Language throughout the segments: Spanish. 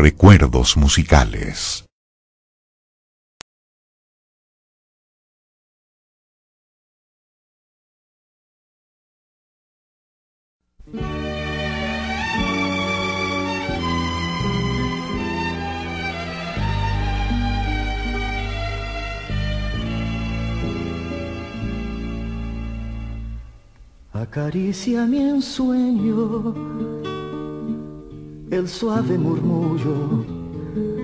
Recuerdos musicales. Acaricia mi ensueño el suave murmullo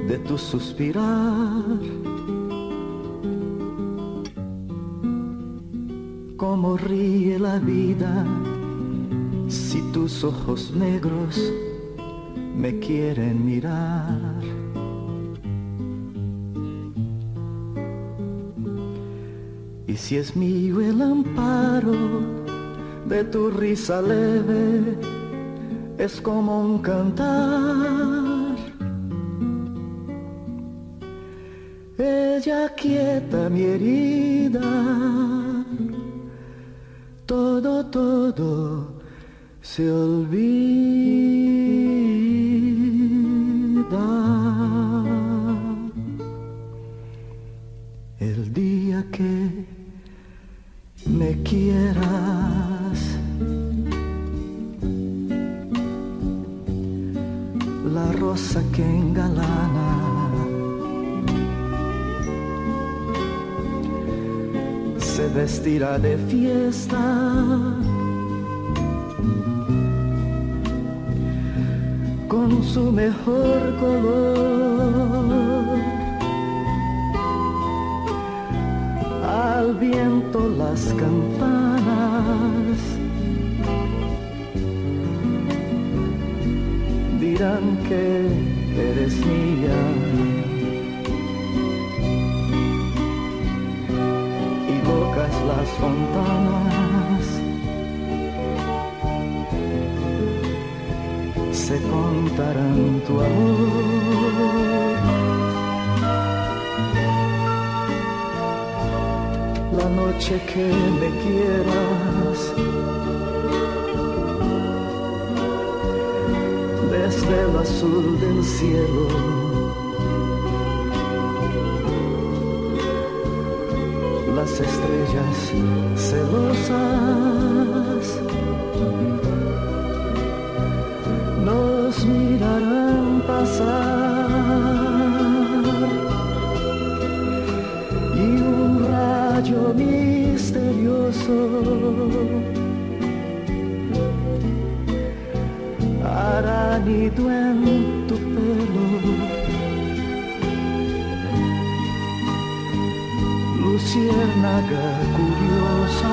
de tu suspirar. Cómo ríe la vida si tus ojos negros me quieren mirar. Y si es mío el amparo, de tu risa leve es como un cantar. Ella quieta mi herida, todo, todo se olvida. De fiesta. Con su mejor color. Al viento las campanas dirán que eres mía. Se contarán tu amor. La noche que me quieras desde el azul del cielo. Las estrellas celosas misterioso nido en tu pelo. Luciérnaga curiosa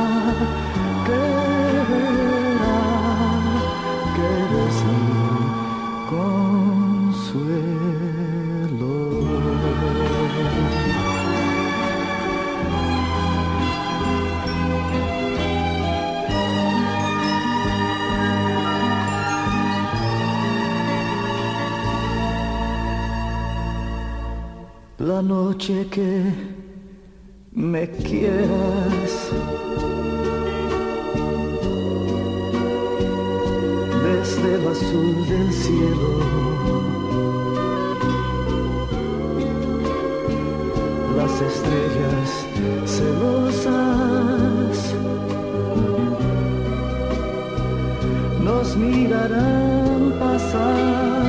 noche que me quieras. Desde el azul del cielo. Las estrellas celosas nos mirarán pasar.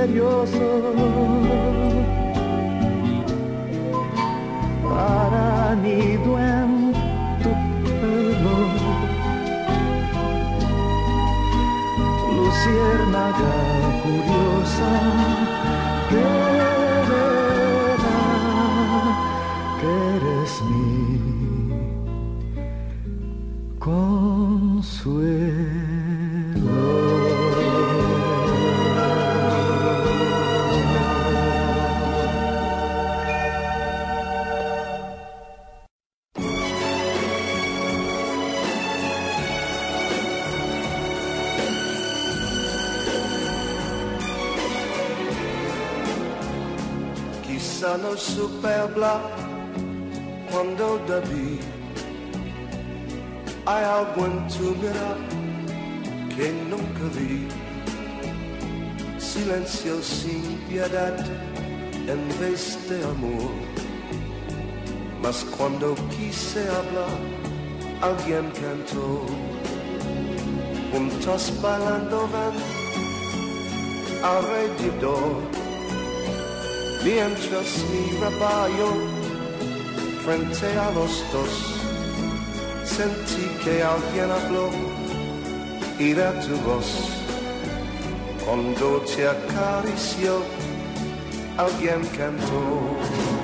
Misterioso para nido en tu pelo. Curiosa que verá que eres mi consuelo. Non superbla quando da vi hay algo en tu mirar que nunca vi. Silencio sin piedad en vez de amor. Mas cuando quise hablar, alguien cantó. Juntos bailando van alrededor. Mientras mi rebaño frente a los dos sentí que alguien habló y era tu voz. Cuando te acarició, alguien cantó.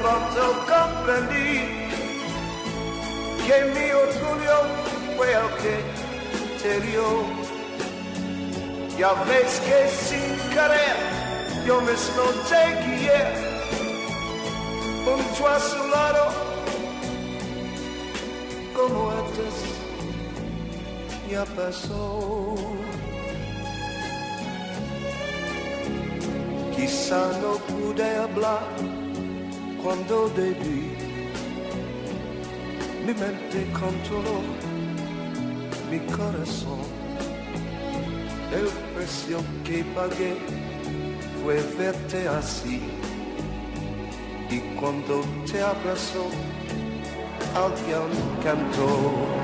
Pronto comprendí que mi orgullo fue el que te dio. Ya ves que sin querer yo mismo te guié junto a su lado como antes ya pasó. Quizá no pude hablar cuando debí. Mi mente controló mi corazón. El precio que pagué fue verte así. Y cuando te abrazó, alguien cantó.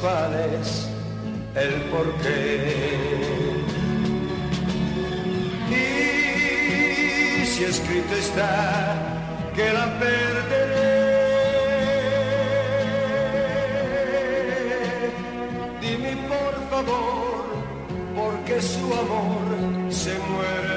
cuál es el porqué. Y si escrito está que la perderé, dime por favor, porque su amor se muere.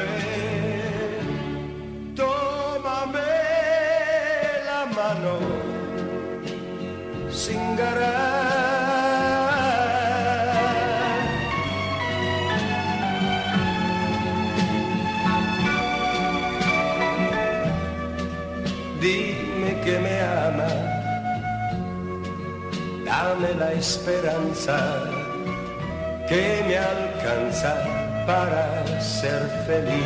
dame la esperanza que me alcanza para ser feliz.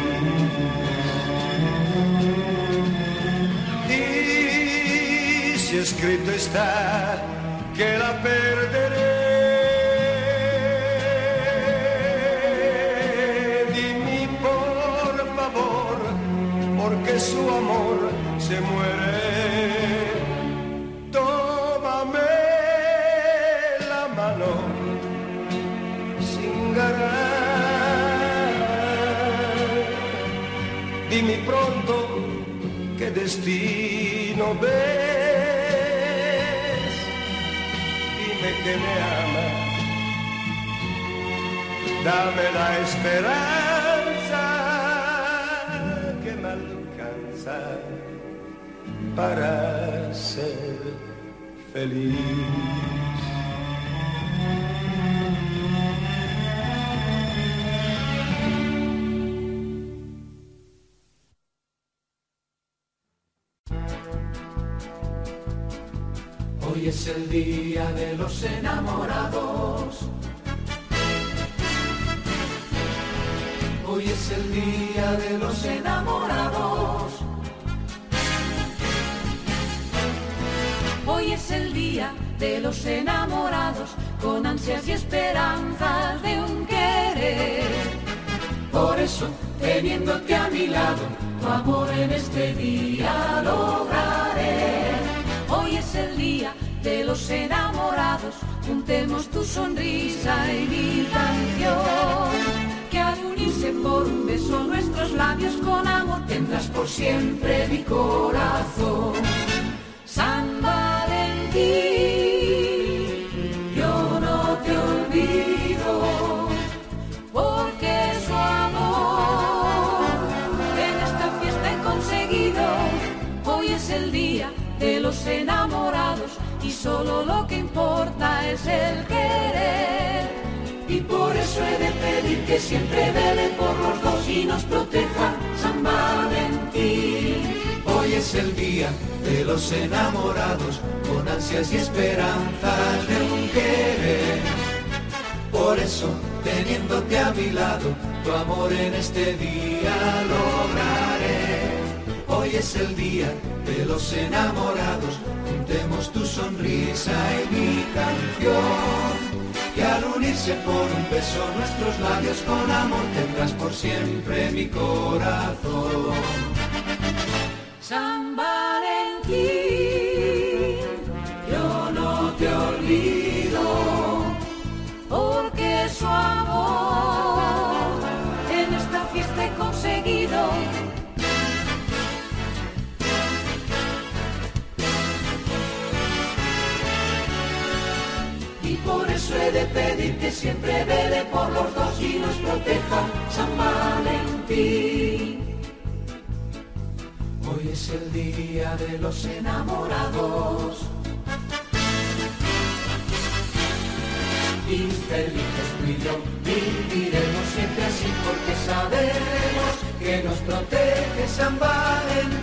Y si escrito está que la perderé, dime por favor, porque su amor se muere la mano sin ganar. Dime pronto qué destino ves. Dime que me amas dame la esperanza que me alcanza para ser feliz. Los enamorados. Hoy es el día de los enamorados. Hoy es el día de los enamorados, con ansias y esperanzas de un querer. Por eso, teniéndote a mi lado, tu amor en este día lograré. Hoy es el día de los enamorados, juntemos tu sonrisa y mi canción que al unirse por un beso nuestros labios con amor tendrás por siempre mi corazón. San Valentín, yo no te olvido, porque su amor en esta fiesta he conseguido. Hoy es el día de los enamorados solo lo que importa es el querer. Y por eso he de pedir que siempre vele por los dos y nos proteja San Valentín. Hoy es el día de los enamorados, con ansias y esperanzas de un querer. Por eso, teniéndote a mi lado, tu amor en este día lograré. Hoy es el día de los enamorados, juntemos tu sonrisa y mi canción que al unirse por un beso nuestros labios con amor tendrás por siempre mi corazón. Pedir que siempre vele por los dos y nos proteja San Valentín. Hoy es el día de los enamorados. Infelices tú y yo viviremos siempre así porque sabemos que nos protege San Valentín.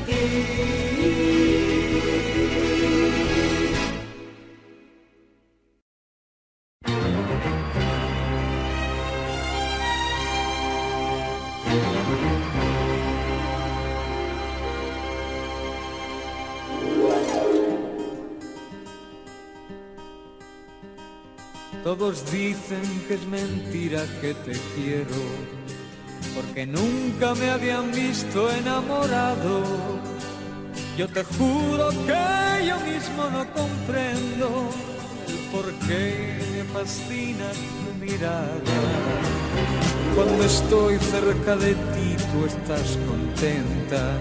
Todos dicen que es mentira que te quiero, porque nunca me habían visto enamorado. Yo te juro que yo mismo no comprendo el por qué me fascina tu mirada. Cuando estoy cerca de ti tú estás contenta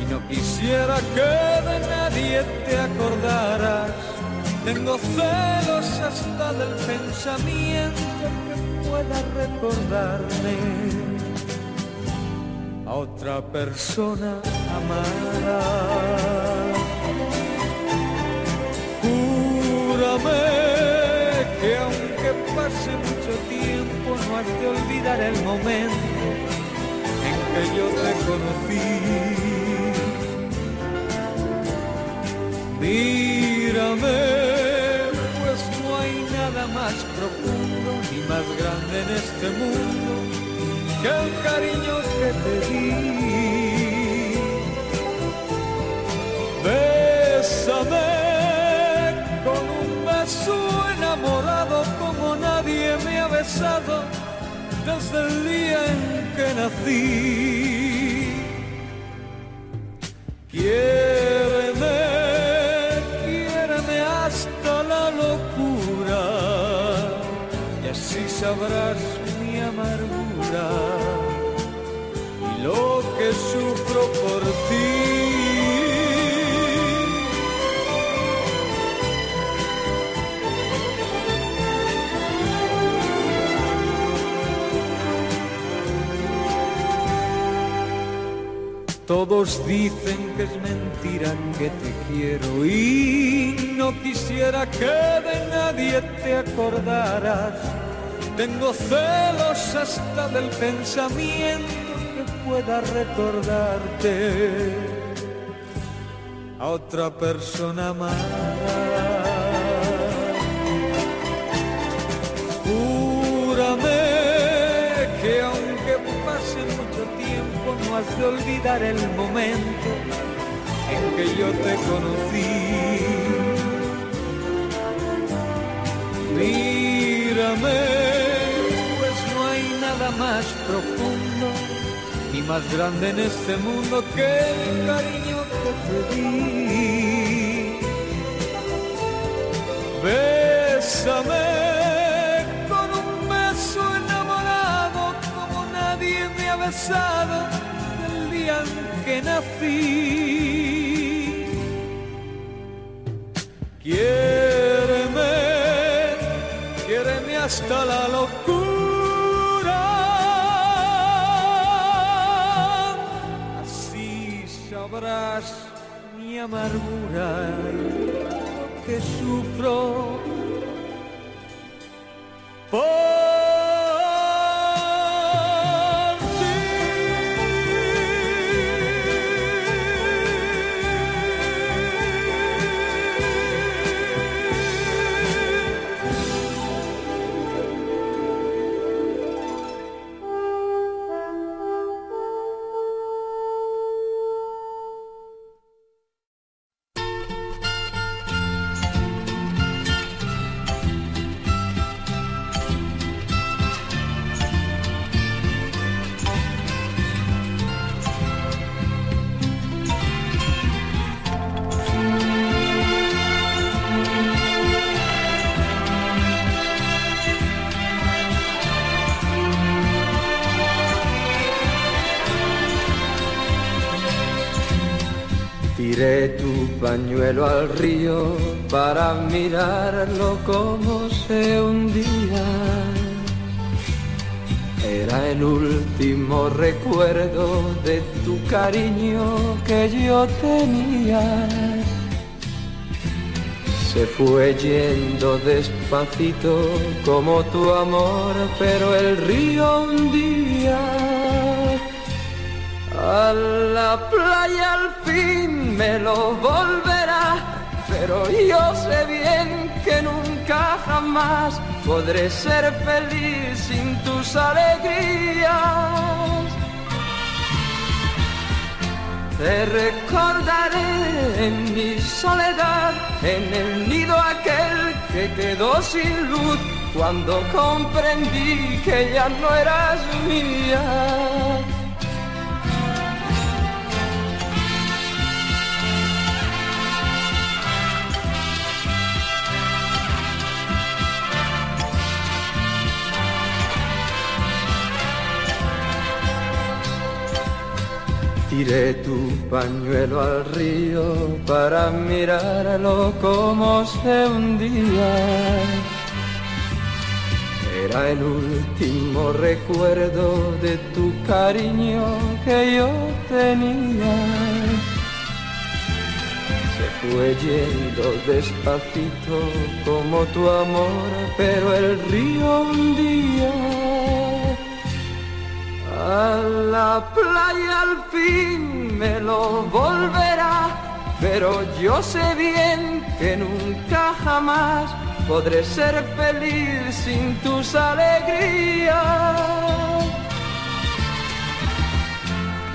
y no quisiera que de nadie te acordaras. Tengo celos hasta del pensamiento que pueda recordarme a otra persona amada. Júrame que aunque pase mucho tiempo no has de olvidar el momento en que yo te conocí. Mírame, pues no hay nada más profundo ni más grande en este mundo que el cariño que te di. Bésame con un beso enamorado como nadie me ha besado desde el día en que nací. Sabrás mi amargura y lo que sufro por ti. Todos dicen que es mentira que te quiero y no quisiera que de nadie te acordaras. Tengo celos hasta del pensamiento que pueda recordarte a otra persona amada. Júrame que aunque pase mucho tiempo no has de olvidar el momento en que yo te conocí. Mírame, más profundo ni más grande en este mundo que el cariño que te di. Bésame con un beso enamorado como nadie me ha besado del día en que nací. Quiéreme, quiéreme hasta la locura. Sabrás mi amargura que sufro. Por Tiré tu pañuelo al río para mirarlo como se hundía. Era el último recuerdo de tu cariño que yo tenía. Se fue yendo despacito como tu amor, pero el río hundía. A la playa al fin me lo volverá, pero yo sé bien que nunca jamás podré ser feliz sin tus alegrías. Te recordaré en mi soledad, en el nido aquel que quedó sin luz, cuando comprendí que ya no eras mía. Tiré tu pañuelo al río para mirarlo como se hundía. Era el último recuerdo de tu cariño que yo tenía. Se fue yendo despacito como tu amor, pero el río hundía. A la playa al fin me lo volverá, pero yo sé bien que nunca jamás podré ser feliz sin tus alegrías.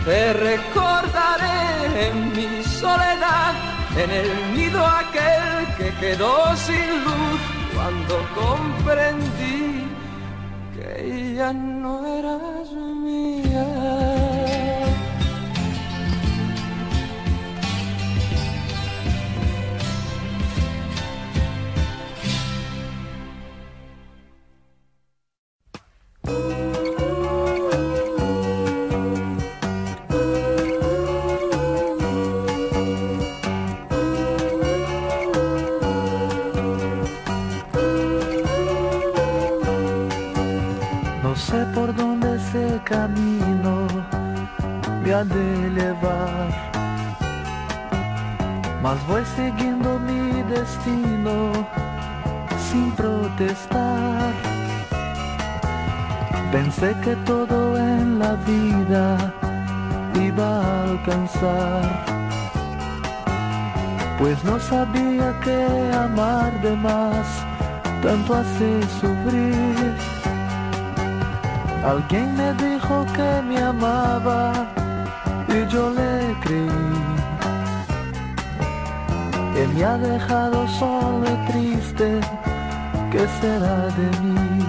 Te recordaré en mi soledad, en el nido aquel que quedó sin luz cuando comprendí que ya no eras Él me ha dejado solo y triste, ¿qué será de mí?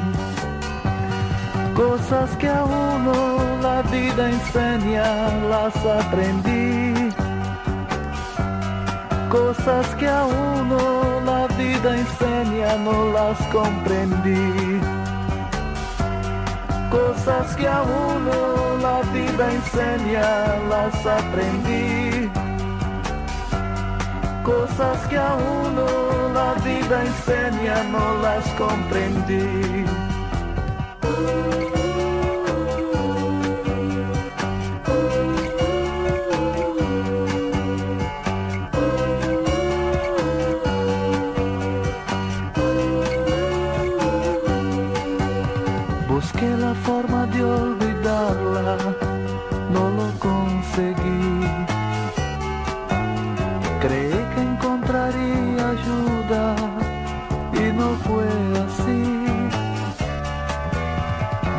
Cosas que a uno la vida enseña, las aprendí. Cosas que a uno la vida enseña, no las comprendí. Cosas que a uno la vida enseña, las aprendí. Cosas que a uno la vida enseña, no las comprendí.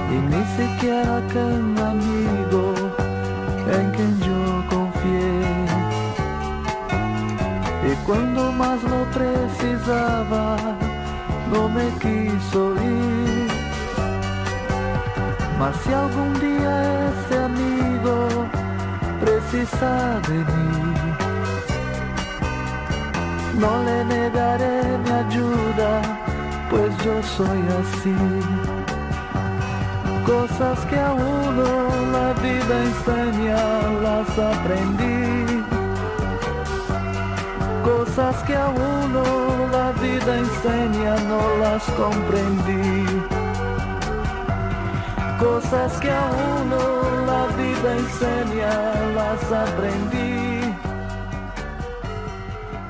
Y ni siquiera aquel amigo en quien yo confié. Y cuando más lo precisaba, no me quiso ir. Mas si algún día ese amigo precisa de mí, no le negaré mi ayuda, pues yo soy así. Cosas que a uno la vida enseña, las aprendí. Cosas que a uno la vida enseña, no las comprendí. Cosas que a uno la vida enseña, las aprendí.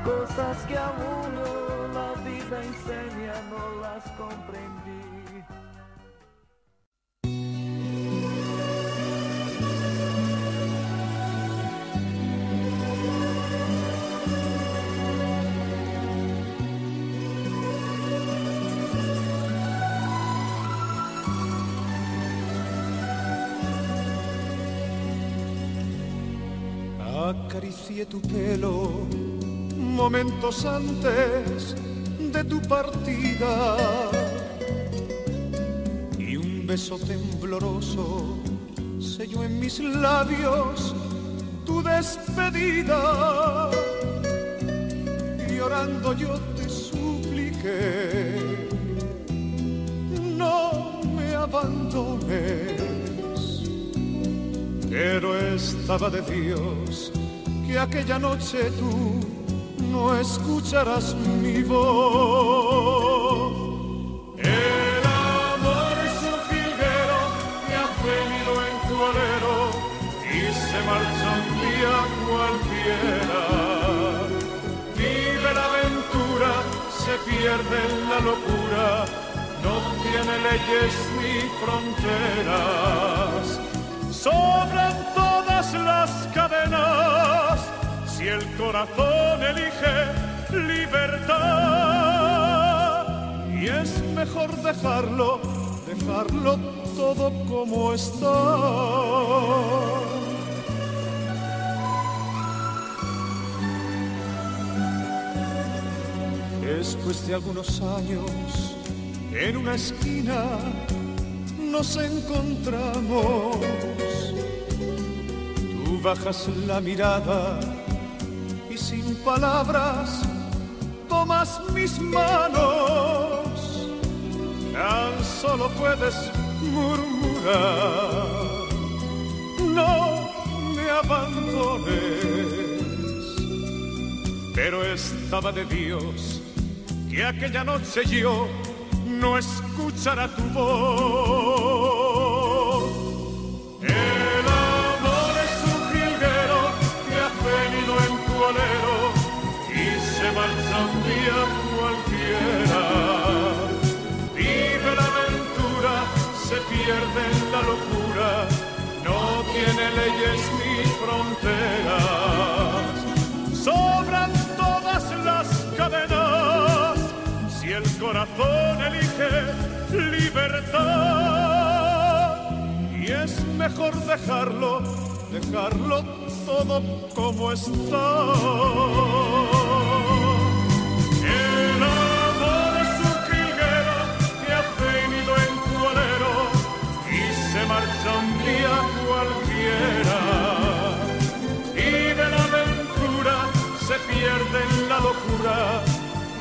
Cosas que a uno la vida enseña, no las comprendí. Acaricié tu pelo momentos antes de tu partida y un beso tembloroso selló en mis labios tu despedida. Llorando yo te supliqué, no me abandones pero estaba de Dios que aquella noche tú no escucharás mi voz. El amor es un jilguero que ha venido en tu alero y se marcha un día cualquiera. Vive la aventura, se pierde en la locura, no tiene leyes ni fronteras sobran todas las cadenas si el corazón elige libertad. Y es mejor dejarlo, dejarlo todo como está. Después de algunos años, en una esquina nos encontramos. Tú bajas la mirada sin palabras tomas mis manos. Tan solo puedes murmurar, no me abandones. Pero estaba de Dios que aquella noche yo no escuchara tu voz. Y es mejor dejarlo, dejarlo todo como está. El amor es un jilguero que ha venido en tu alero y se marcha un día cualquiera. Y de la aventura se pierde en la locura,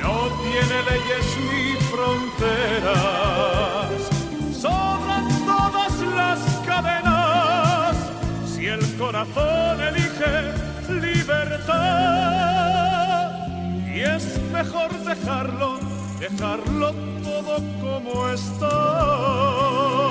no tiene leyes ni fronteras. Corazón elige libertad. Y es mejor dejarlo, dejarlo todo como está.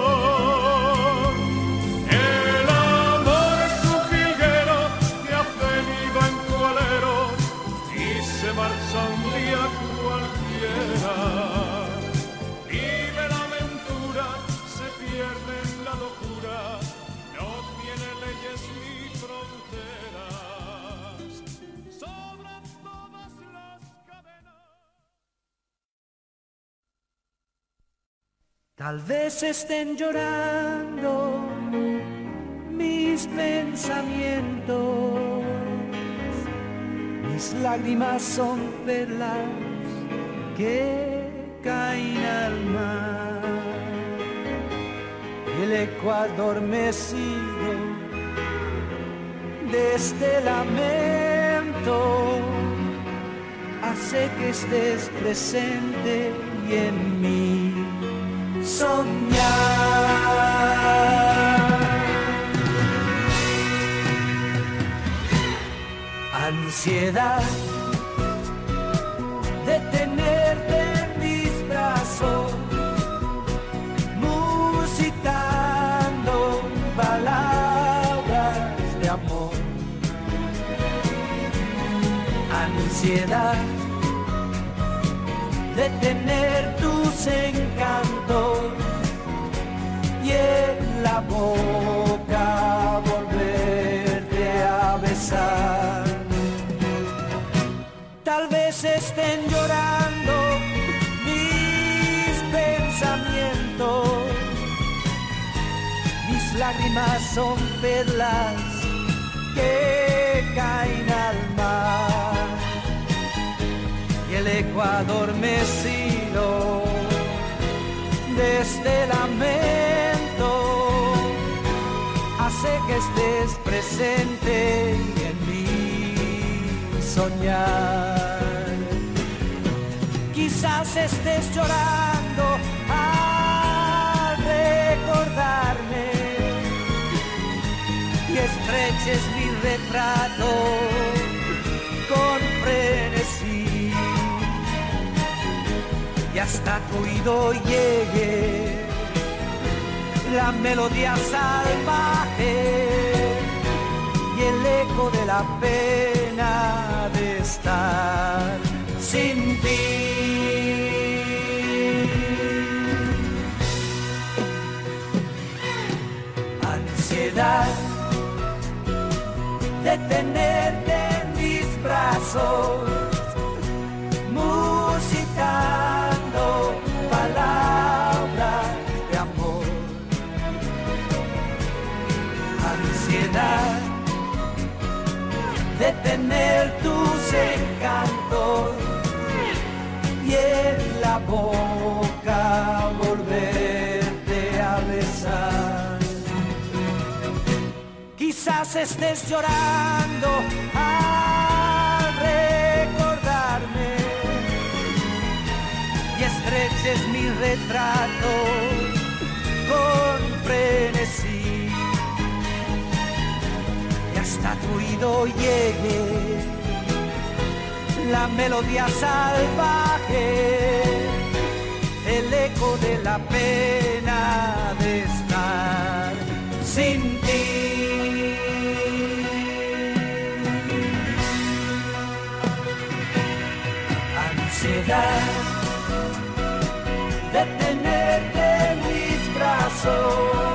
Tal vez estén llorando mis pensamientos, mis lágrimas son perlas que caen al mar. El Ecuador me de este lamento, hace que estés presente y en mí soñar. Ansiedad de tenerte en mis brazos, musitando palabras de amor. Ansiedad de tener tus encantos la boca volverte a besar. Tal vez estén llorando mis pensamientos, mis lágrimas son perlas que caen al mar y el Ecuador mecido de este lamento hace que estés presente y en mí soñar. Quizás estés llorando al recordarme y estreches mi retrato con frenesí y hasta tu oído llegue la melodía salvaje y el eco de la pena de estar sin ti. Ansiedad de tenerte en mis brazos musitando De tener tus encantos y en la boca volverte a besar. Quizás estés llorando al recordarme y estreches mi retrato oído llegue la melodía salvaje, el eco de la pena de estar sin ti. ansiedad de tenerte en mis brazos.